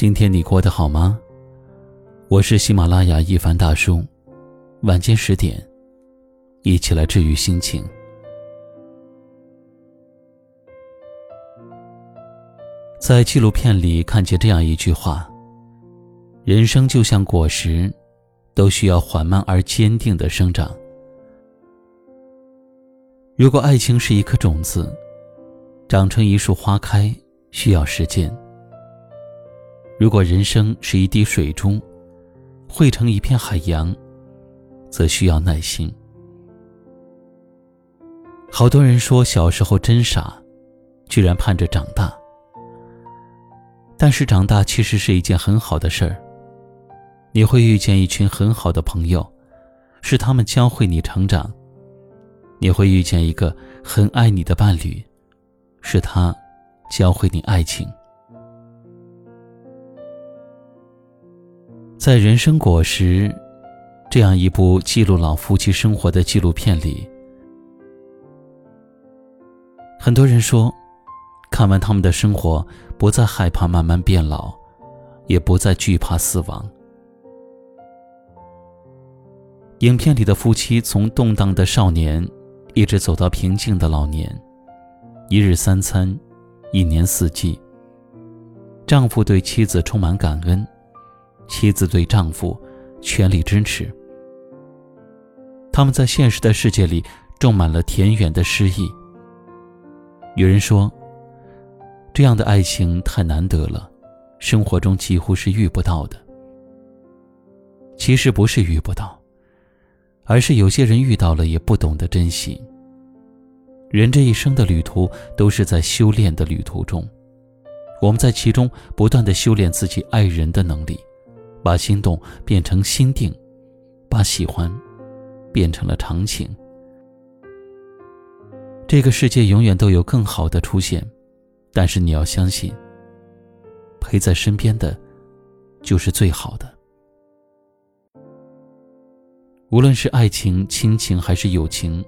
今天你过得好吗？我是喜马拉雅一凡大叔，晚间十点，一起来治愈心情。在纪录片里看见这样一句话：人生就像果实，都需要缓慢而坚定的生长。如果爱情是一颗种子，长成一束花开，需要时间。如果人生是一滴水珠，汇成一片海洋，则需要耐心。好多人说小时候真傻，居然盼着长大。但是长大其实是一件很好的事儿。你会遇见一群很好的朋友，是他们教会你成长；你会遇见一个很爱你的伴侣，是他教会你爱情。在《人生果实》这样一部记录老夫妻生活的纪录片里，很多人说，看完他们的生活，不再害怕慢慢变老，也不再惧怕死亡。影片里的夫妻从动荡的少年，一直走到平静的老年，一日三餐，一年四季。丈夫对妻子充满感恩。妻子对丈夫全力支持，他们在现实的世界里种满了田园的诗意。有人说，这样的爱情太难得了，生活中几乎是遇不到的。其实不是遇不到，而是有些人遇到了也不懂得珍惜。人这一生的旅途都是在修炼的旅途中，我们在其中不断的修炼自己爱人的能力。把心动变成心定，把喜欢变成了长情。这个世界永远都有更好的出现，但是你要相信，陪在身边的，就是最好的。无论是爱情、亲情还是友情，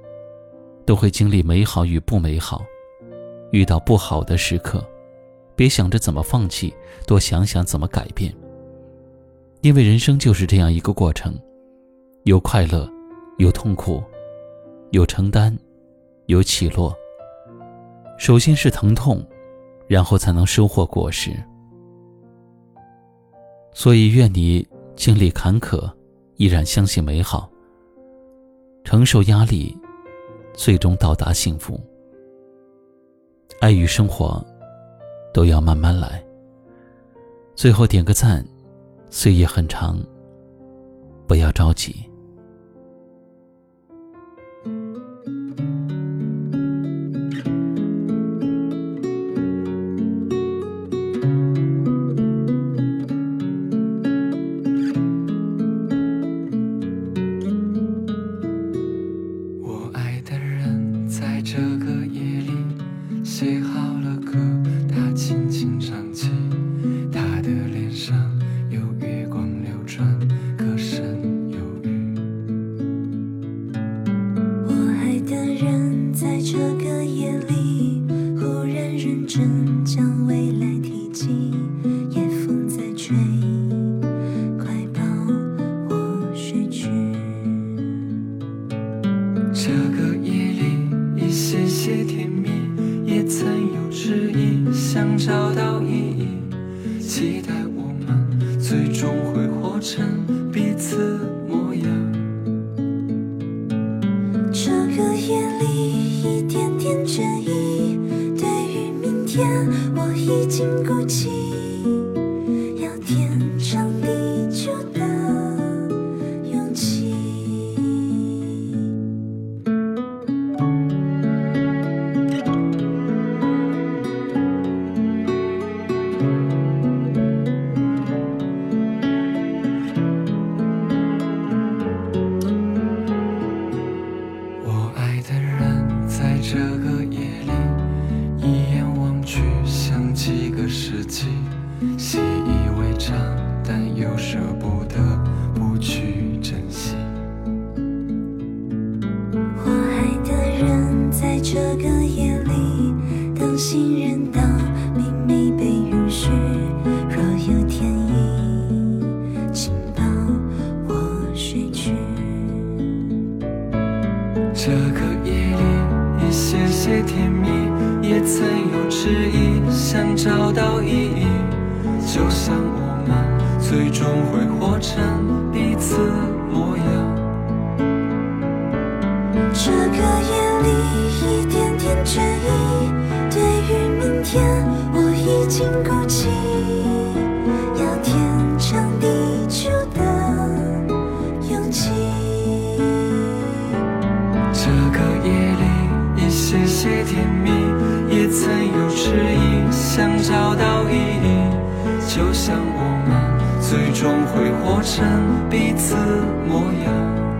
都会经历美好与不美好。遇到不好的时刻，别想着怎么放弃，多想想怎么改变。因为人生就是这样一个过程，有快乐，有痛苦，有承担，有起落。首先是疼痛，然后才能收获果实。所以，愿你经历坎坷，依然相信美好；承受压力，最终到达幸福。爱与生活，都要慢慢来。最后点个赞。岁月很长，不要着急。我爱的人在这个夜里最终会活成彼此模样。这个夜里，一点点倦意，对于明天，我已经孤寂在这个夜里，一眼望去像几个世纪，习以为常，但又舍不得不去珍惜。我爱的人在这个夜里，当信任到秘密被允许，若有天意，请抱我睡去。这个。曾有迟疑，想找到意义。就像我们最终会活成彼此模样。这个夜里，一点点倦意，对于明天，我已经鼓起找到意义。就像我们最终会活成彼此模样。